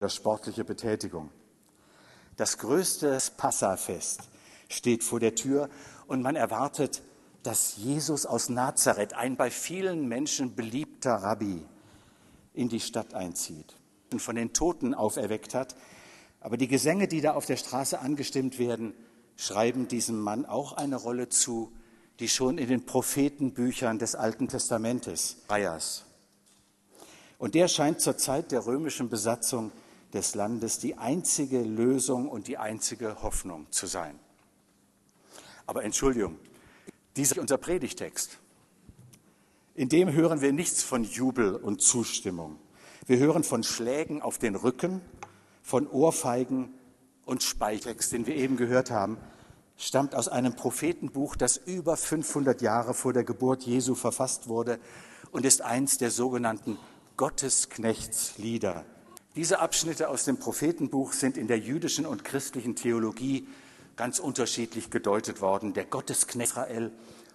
oder sportliche Betätigung. Das größte Passafest steht vor der Tür und man erwartet, dass Jesus aus Nazareth, ein bei vielen Menschen beliebter Rabbi, in die Stadt einzieht und von den Toten auferweckt hat. Aber die Gesänge, die da auf der Straße angestimmt werden, schreiben diesem Mann auch eine Rolle zu, die schon in den Prophetenbüchern des Alten Testamentes Reias. Und der scheint zur Zeit der römischen Besatzung des Landes die einzige Lösung und die einzige Hoffnung zu sein. Aber Entschuldigung, dieser ist unser Predigtext. In dem hören wir nichts von Jubel und Zustimmung. Wir hören von Schlägen auf den Rücken, von Ohrfeigen und Speichtext, den wir eben gehört haben, stammt aus einem Prophetenbuch, das über 500 Jahre vor der Geburt Jesu verfasst wurde und ist eins der sogenannten Gottesknechtslieder. Diese Abschnitte aus dem Prophetenbuch sind in der jüdischen und christlichen Theologie ganz unterschiedlich gedeutet worden. Der Gottesknecht Israel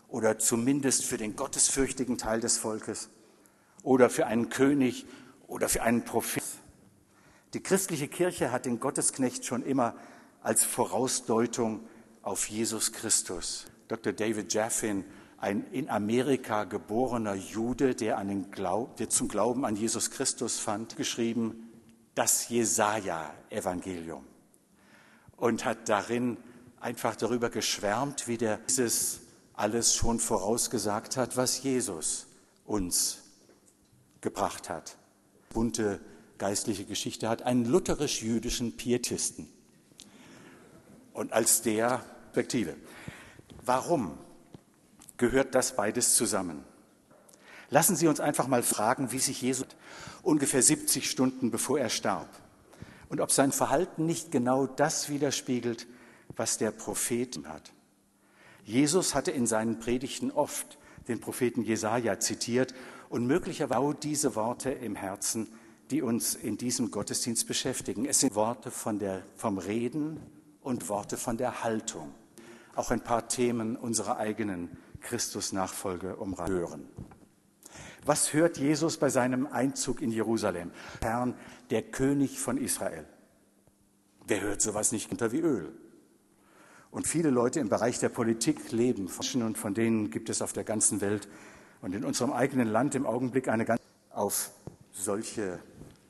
oder zumindest für den gottesfürchtigen Teil des Volkes oder für einen König oder für einen Prophet. Die christliche Kirche hat den Gottesknecht schon immer als Vorausdeutung auf Jesus Christus. Dr. David Jaffin, ein in Amerika geborener Jude, der, Glaub, der zum Glauben an Jesus Christus fand, geschrieben, das Jesaja-Evangelium und hat darin einfach darüber geschwärmt, wie der dieses alles schon vorausgesagt hat, was Jesus uns gebracht hat. Bunte geistliche Geschichte hat einen lutherisch-jüdischen Pietisten. Und als der Perspektive. Warum gehört das beides zusammen? Lassen Sie uns einfach mal fragen, wie sich Jesus ungefähr 70 Stunden bevor er starb und ob sein Verhalten nicht genau das widerspiegelt, was der Prophet hat. Jesus hatte in seinen Predigten oft den Propheten Jesaja zitiert und möglicherweise diese Worte im Herzen, die uns in diesem Gottesdienst beschäftigen. Es sind Worte von der, vom Reden und Worte von der Haltung auch ein paar Themen unserer eigenen Christusnachfolge umhören. Was hört Jesus bei seinem Einzug in Jerusalem? Herrn, der König von Israel. Wer hört sowas nicht unter wie Öl? Und viele Leute im Bereich der Politik leben und von denen gibt es auf der ganzen Welt und in unserem eigenen Land im Augenblick eine ganz auf solche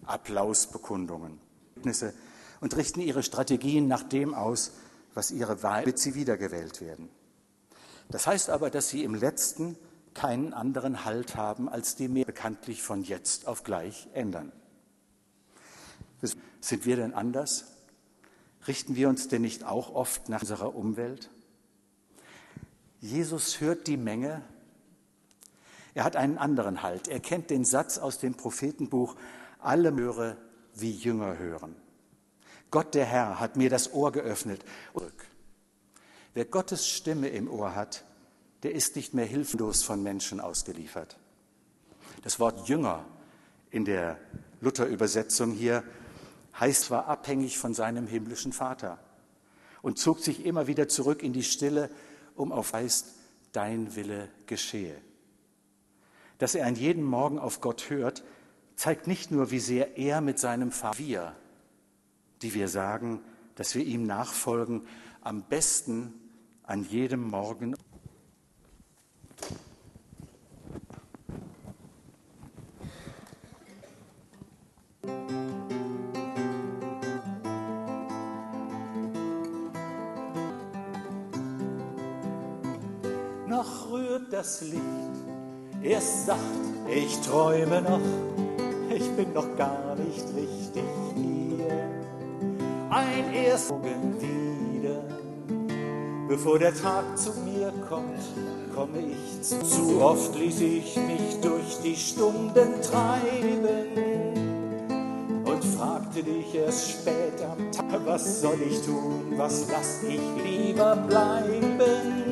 Applausbekundungen und richten ihre Strategien nach dem aus, was ihre Wahl, wird sie wiedergewählt werden. Das heißt aber, dass sie im letzten keinen anderen Halt haben, als die mehr bekanntlich von jetzt auf gleich ändern. Sind wir denn anders? Richten wir uns denn nicht auch oft nach unserer Umwelt? Jesus hört die Menge. Er hat einen anderen Halt. Er kennt den Satz aus dem Prophetenbuch, alle höre wie Jünger hören. Gott der Herr hat mir das Ohr geöffnet. Wer Gottes Stimme im Ohr hat, der ist nicht mehr hilflos von Menschen ausgeliefert. Das Wort Jünger in der Luther-Übersetzung hier heißt zwar abhängig von seinem himmlischen Vater und zog sich immer wieder zurück in die Stille, um auf heißt, dein Wille geschehe. Dass er an jedem Morgen auf Gott hört, zeigt nicht nur, wie sehr er mit seinem Vater, wir die wir sagen, dass wir ihm nachfolgen, am besten an jedem Morgen. Das Licht, es sagt, ich träume noch, ich bin noch gar nicht richtig ein Erstmogen wieder. Bevor der Tag zu mir kommt, komme ich zu. Zu oft ließ ich mich durch die Stunden treiben und fragte dich erst spät am Tag, was soll ich tun, was lass ich lieber bleiben.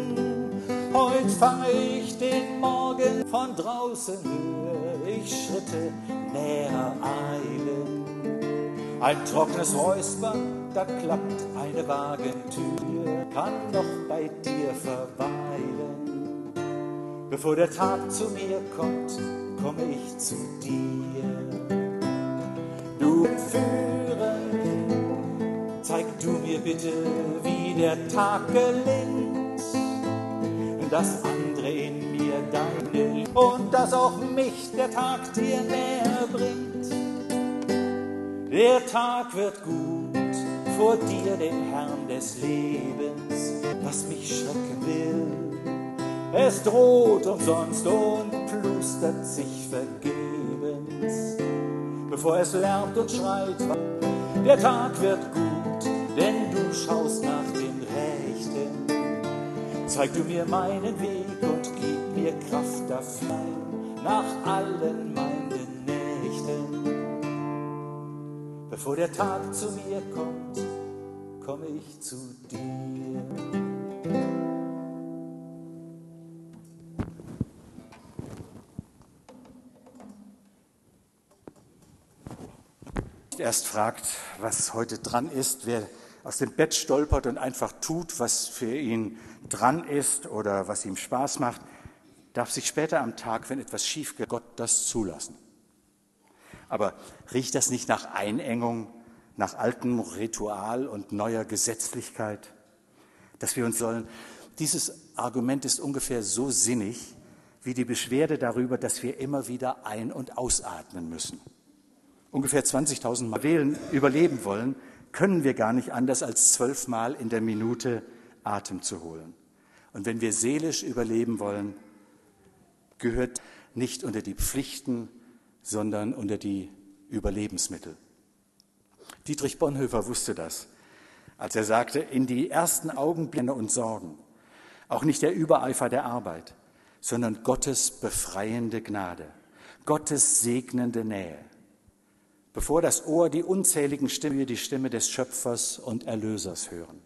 Heut fange ich den Morgen von draußen, höre ich Schritte näher eilen. Ein trockenes Räuspern, da klappt eine Wagentür, kann noch bei dir verweilen. Bevor der Tag zu mir kommt, komme ich zu dir. Du du führen. Zeig du mir bitte, wie der Tag gelingt, dass andere in mir deine und dass auch mich der Tag dir näher bringt. Der Tag wird gut vor dir, dem Herrn des Lebens, was mich schrecken will. Es droht umsonst und plustert sich vergebens, bevor es lärmt und schreit. Der Tag wird gut, denn du schaust nach. Zeig du mir meinen Weg und gib mir Kraft dafür nach allen meinen Nächten. Bevor der Tag zu mir kommt, komme ich zu dir. erst fragt, was heute dran ist, wer aus dem Bett stolpert und einfach tut, was für ihn dran ist oder was ihm Spaß macht, darf sich später am Tag, wenn etwas schief geht, Gott das zulassen. Aber riecht das nicht nach Einengung, nach altem Ritual und neuer Gesetzlichkeit, dass wir uns sollen? Dieses Argument ist ungefähr so sinnig wie die Beschwerde darüber, dass wir immer wieder ein- und ausatmen müssen ungefähr 20.000 Mal wählen, überleben wollen, können wir gar nicht anders als zwölfmal in der Minute Atem zu holen. Und wenn wir seelisch überleben wollen, gehört nicht unter die Pflichten, sondern unter die Überlebensmittel. Dietrich Bonhoeffer wusste das, als er sagte, in die ersten Augenblicke und Sorgen, auch nicht der Übereifer der Arbeit, sondern Gottes befreiende Gnade, Gottes segnende Nähe bevor das Ohr die unzähligen Stimmen, die Stimme des Schöpfers und Erlösers hören.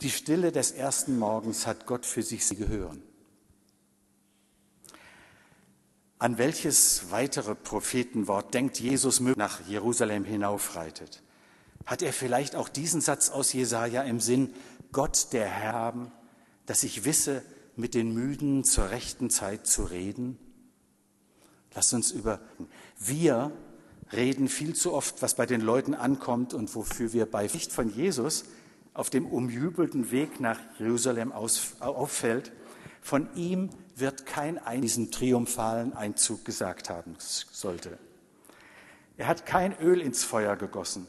Die Stille des ersten Morgens hat Gott für sich sie gehören. An welches weitere Prophetenwort denkt Jesus nach Jerusalem hinaufreitet? Hat er vielleicht auch diesen Satz aus Jesaja im Sinn, Gott der Herr haben, dass ich wisse, mit den Müden zur rechten Zeit zu reden? Lass uns über wir reden viel zu oft, was bei den Leuten ankommt und wofür wir bei Sicht von Jesus auf dem umjubelten Weg nach Jerusalem auffällt. Von ihm wird kein ein diesen triumphalen Einzug gesagt haben sollte. Er hat kein Öl ins Feuer gegossen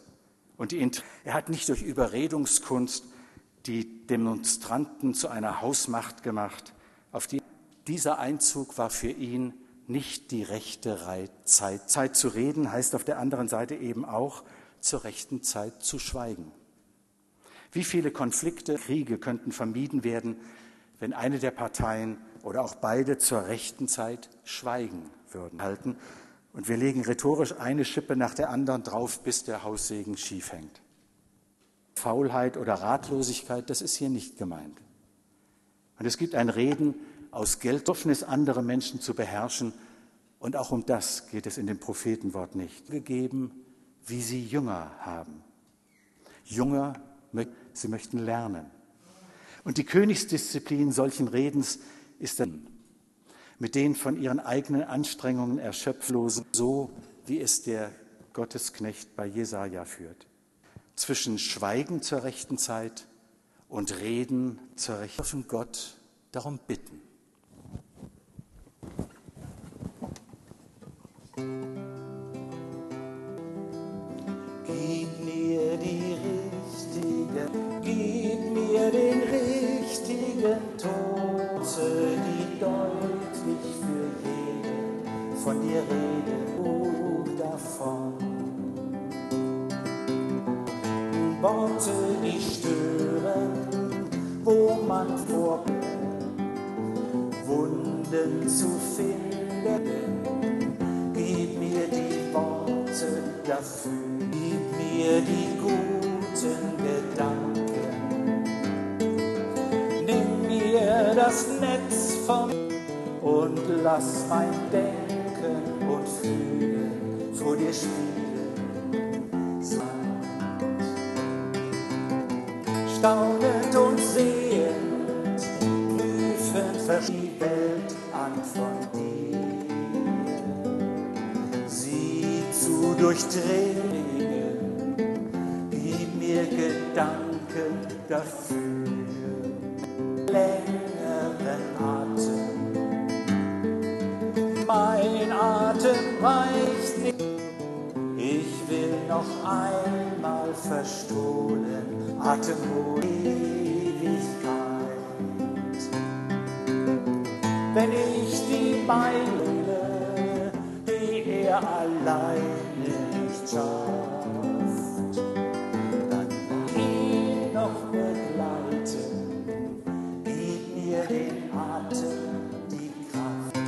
und die, er hat nicht durch Überredungskunst die Demonstranten zu einer Hausmacht gemacht. Auf die, dieser Einzug war für ihn nicht die rechte Zeit. Zeit zu reden heißt auf der anderen Seite eben auch, zur rechten Zeit zu schweigen. Wie viele Konflikte, Kriege könnten vermieden werden, wenn eine der Parteien oder auch beide zur rechten Zeit schweigen würden halten. Und wir legen rhetorisch eine Schippe nach der anderen drauf, bis der Haussegen schief hängt. Faulheit oder Ratlosigkeit, das ist hier nicht gemeint. Und es gibt ein Reden aus Gelddorfnis andere Menschen zu beherrschen. Und auch um das geht es in dem Prophetenwort nicht. Gegeben, wie sie Jünger haben. Jünger, sie möchten lernen. Und die Königsdisziplin solchen Redens ist dann mit den von ihren eigenen Anstrengungen erschöpflosen, so wie es der Gottesknecht bei Jesaja führt. Zwischen Schweigen zur rechten Zeit und Reden zur rechten Zeit dürfen Gott darum bitten. Gib mir die richtige, gib mir den richtigen Tote, die deutlich für jeden von dir reden, oh davon. Worte, die stören, wo man vor Wunden zu finden dafür. Gib mir die guten Gedanken. Nimm mir das Netz vom und lass mein Denken und Fühlen vor dir spielen. Staunend und sehend, prüfend die Welt an von dir. Durchdringen danken dafür. Längeren Atem, mein Atem reicht nicht. Ich will noch einmal verstohlen, Atem Ewigkeit. Wenn ich die Meile, die er alleine dann ihn noch begleiten, gib mir den Atem, die Kraft.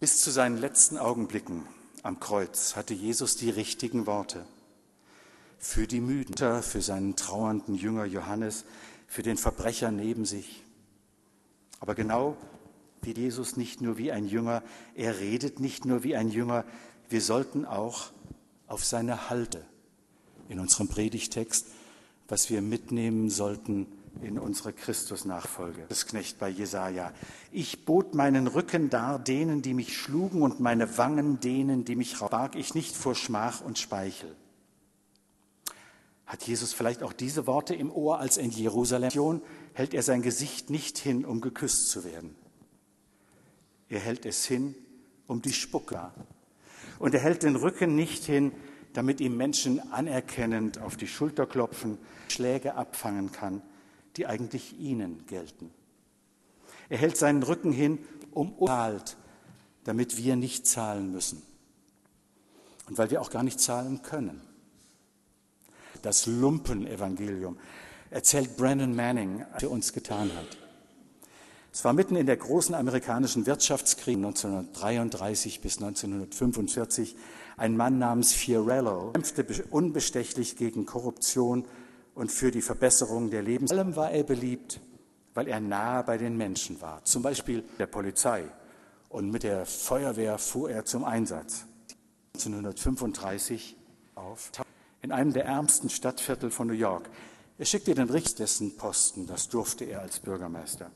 Bis zu seinen letzten Augenblicken am Kreuz hatte Jesus die richtigen Worte. Für die Mütter, für seinen trauernden Jünger Johannes, für den Verbrecher neben sich. Aber genau wie Jesus nicht nur wie ein Jünger, er redet nicht nur wie ein Jünger, wir sollten auch auf seine Halte in unserem Predigtext, was wir mitnehmen sollten in unsere Christusnachfolge. Das Knecht bei Jesaja. Ich bot meinen Rücken dar denen, die mich schlugen, und meine Wangen denen, die mich barg ich nicht vor Schmach und Speichel. Hat Jesus vielleicht auch diese Worte im Ohr, als in Jerusalem hält er sein Gesicht nicht hin, um geküsst zu werden. Er hält es hin, um die Spucke. Und er hält den Rücken nicht hin, damit ihm Menschen anerkennend auf die Schulter klopfen, Schläge abfangen kann, die eigentlich ihnen gelten. Er hält seinen Rücken hin, um zahlt, damit wir nicht zahlen müssen. Und weil wir auch gar nicht zahlen können. Das Lumpenevangelium erzählt Brandon Manning, was er uns getan hat. Es war mitten in der großen amerikanischen Wirtschaftskrise 1933 bis 1945 ein Mann namens Fiorello kämpfte unbestechlich gegen Korruption und für die Verbesserung der Lebens. Vor allem war er beliebt, weil er nahe bei den Menschen war, zum Beispiel der Polizei. Und mit der Feuerwehr fuhr er zum Einsatz. 1935 auf in einem der ärmsten Stadtviertel von New York. Er schickte den Richter dessen Posten, das durfte er als Bürgermeister.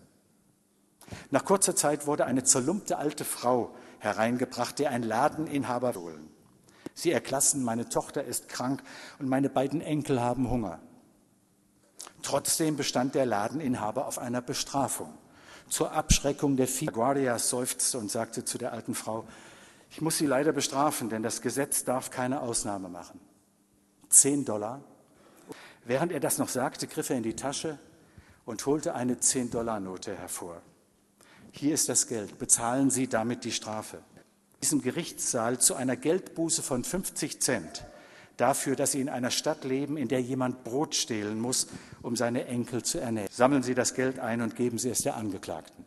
Nach kurzer Zeit wurde eine zerlumpte alte Frau hereingebracht, der ein Ladeninhaber holen. Sie erklassen, meine Tochter ist krank und meine beiden Enkel haben Hunger. Trotzdem bestand der Ladeninhaber auf einer Bestrafung. Zur Abschreckung der Vieh. Guardia seufzte und sagte zu der alten Frau, ich muss Sie leider bestrafen, denn das Gesetz darf keine Ausnahme machen. Zehn Dollar. Während er das noch sagte, griff er in die Tasche und holte eine Zehn-Dollar-Note hervor. Hier ist das Geld. Bezahlen Sie damit die Strafe. In diesem Gerichtssaal zu einer Geldbuße von 50 Cent dafür, dass Sie in einer Stadt leben, in der jemand Brot stehlen muss, um seine Enkel zu ernähren. Sammeln Sie das Geld ein und geben Sie es der Angeklagten.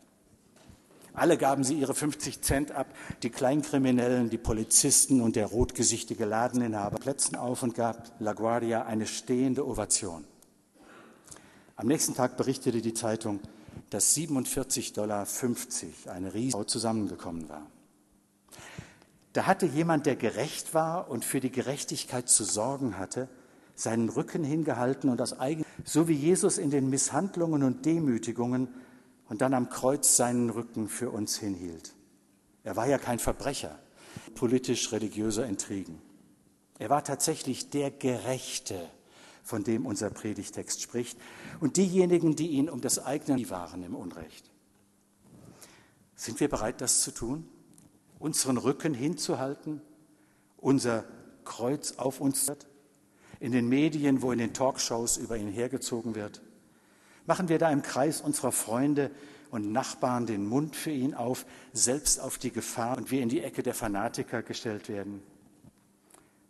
Alle gaben sie ihre 50 Cent ab, die Kleinkriminellen, die Polizisten und der rotgesichtige Ladeninhaber Plätzen auf und gab LaGuardia eine stehende Ovation. Am nächsten Tag berichtete die Zeitung, dass 47,50 Dollar eine riesige zusammengekommen war. Da hatte jemand, der gerecht war und für die Gerechtigkeit zu sorgen hatte, seinen Rücken hingehalten und aus eigen, so wie Jesus in den Misshandlungen und Demütigungen und dann am Kreuz seinen Rücken für uns hinhielt. Er war ja kein Verbrecher politisch-religiöser Intrigen. Er war tatsächlich der Gerechte, von dem unser Predigtext spricht, und diejenigen, die ihn um das eigene waren im Unrecht. Sind wir bereit, das zu tun? Unseren Rücken hinzuhalten? Unser Kreuz auf uns in den Medien, wo in den Talkshows über ihn hergezogen wird? Machen wir da im Kreis unserer Freunde und Nachbarn den Mund für ihn auf, selbst auf die Gefahr und wir in die Ecke der Fanatiker gestellt werden?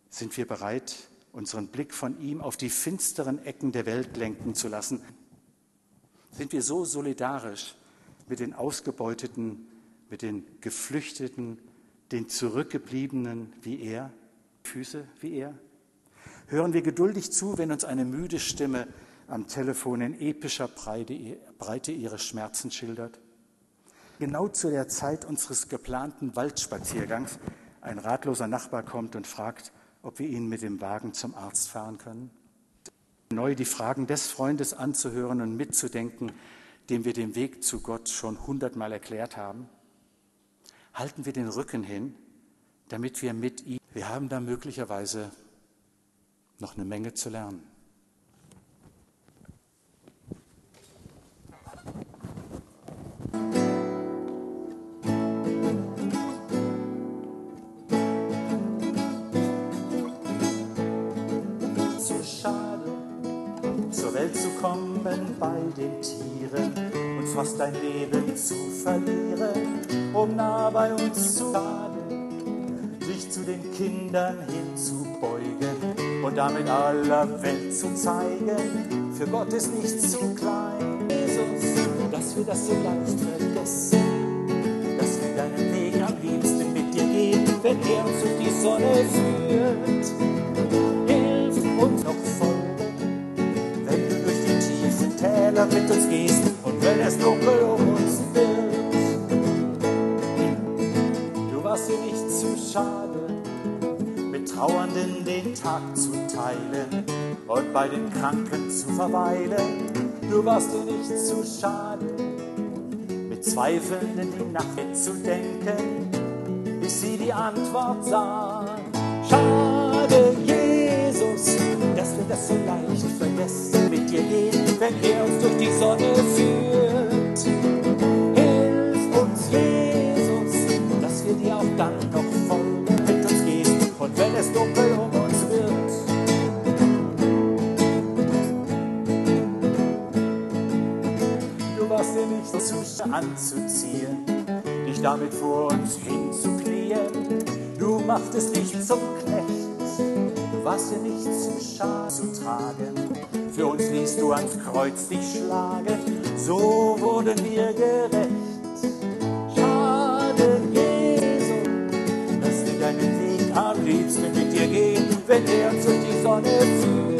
Sind wir bereit, unseren Blick von ihm auf die finsteren Ecken der Welt lenken zu lassen? Sind wir so solidarisch mit den Ausgebeuteten, mit den Geflüchteten, den Zurückgebliebenen wie er, Füße wie er? Hören wir geduldig zu, wenn uns eine müde Stimme am Telefon in epischer Breite ihre Schmerzen schildert. Genau zu der Zeit unseres geplanten Waldspaziergangs ein ratloser Nachbar kommt und fragt, ob wir ihn mit dem Wagen zum Arzt fahren können. Neu die Fragen des Freundes anzuhören und mitzudenken, dem wir den Weg zu Gott schon hundertmal erklärt haben. halten wir den Rücken hin, damit wir mit ihm, wir haben da möglicherweise noch eine Menge zu lernen. Welt zu kommen bei den Tieren und fast dein Leben zu verlieren, um nah bei uns zu baden, sich zu den Kindern hinzubeugen und damit aller Welt zu zeigen, für Gott ist nichts zu klein. Jesus, dass wir das so leicht vergessen, dass wir deinen Weg am liebsten mit dir gehen, wenn er uns durch die Sonne führt Täler mit uns gehst und wenn es dunkel um uns wird. Du warst dir nicht zu schade, mit Trauernden den Tag zu teilen und bei den Kranken zu verweilen. Du warst dir nicht zu schade, mit Zweifelnden die Nacht zu denken, bis sie die Antwort sahen. Schade, Jesus, dass wir das so dir gehen wenn er uns durch die Sonne führt. Hilf uns, Jesus, dass wir dir auch dann noch folgen, mit uns gehst und wenn es dunkel um uns wird. Du warst dir nicht zu anzuziehen, dich damit vor uns hinzuknien. Du machtest dich zum Knecht, warst dir nicht zu schade zu tragen für uns ließ du ans Kreuz dich schlagen, so wurden wir gerecht. Schade, Jesus, dass wir deinen Weg am liebsten mit dir gehen, wenn er durch die Sonne führt.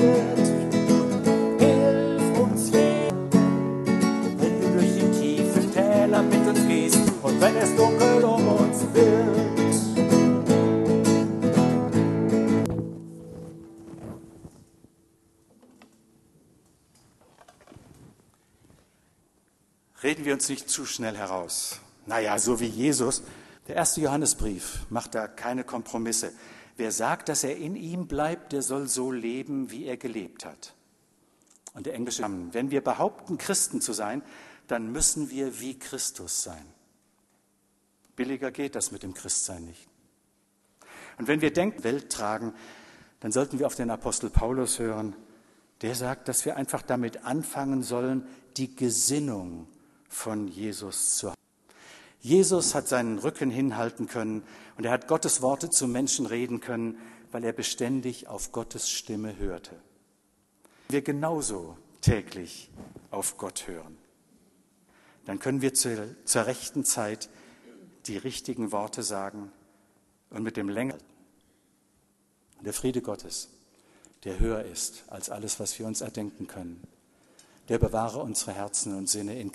Reden wir uns nicht zu schnell heraus. Naja, so wie Jesus. Der erste Johannesbrief macht da keine Kompromisse. Wer sagt, dass er in ihm bleibt, der soll so leben, wie er gelebt hat. Und der englische, wenn wir behaupten, Christen zu sein, dann müssen wir wie Christus sein. Billiger geht das mit dem Christsein nicht. Und wenn wir denken, Welt tragen, dann sollten wir auf den Apostel Paulus hören. Der sagt, dass wir einfach damit anfangen sollen, die Gesinnung von Jesus zu haben. Jesus hat seinen Rücken hinhalten können und er hat Gottes Worte zu Menschen reden können, weil er beständig auf Gottes Stimme hörte. Wir genauso täglich auf Gott hören. Dann können wir zur, zur rechten Zeit die richtigen Worte sagen und mit dem Länger. Der Friede Gottes, der höher ist als alles, was wir uns erdenken können, der bewahre unsere Herzen und Sinne in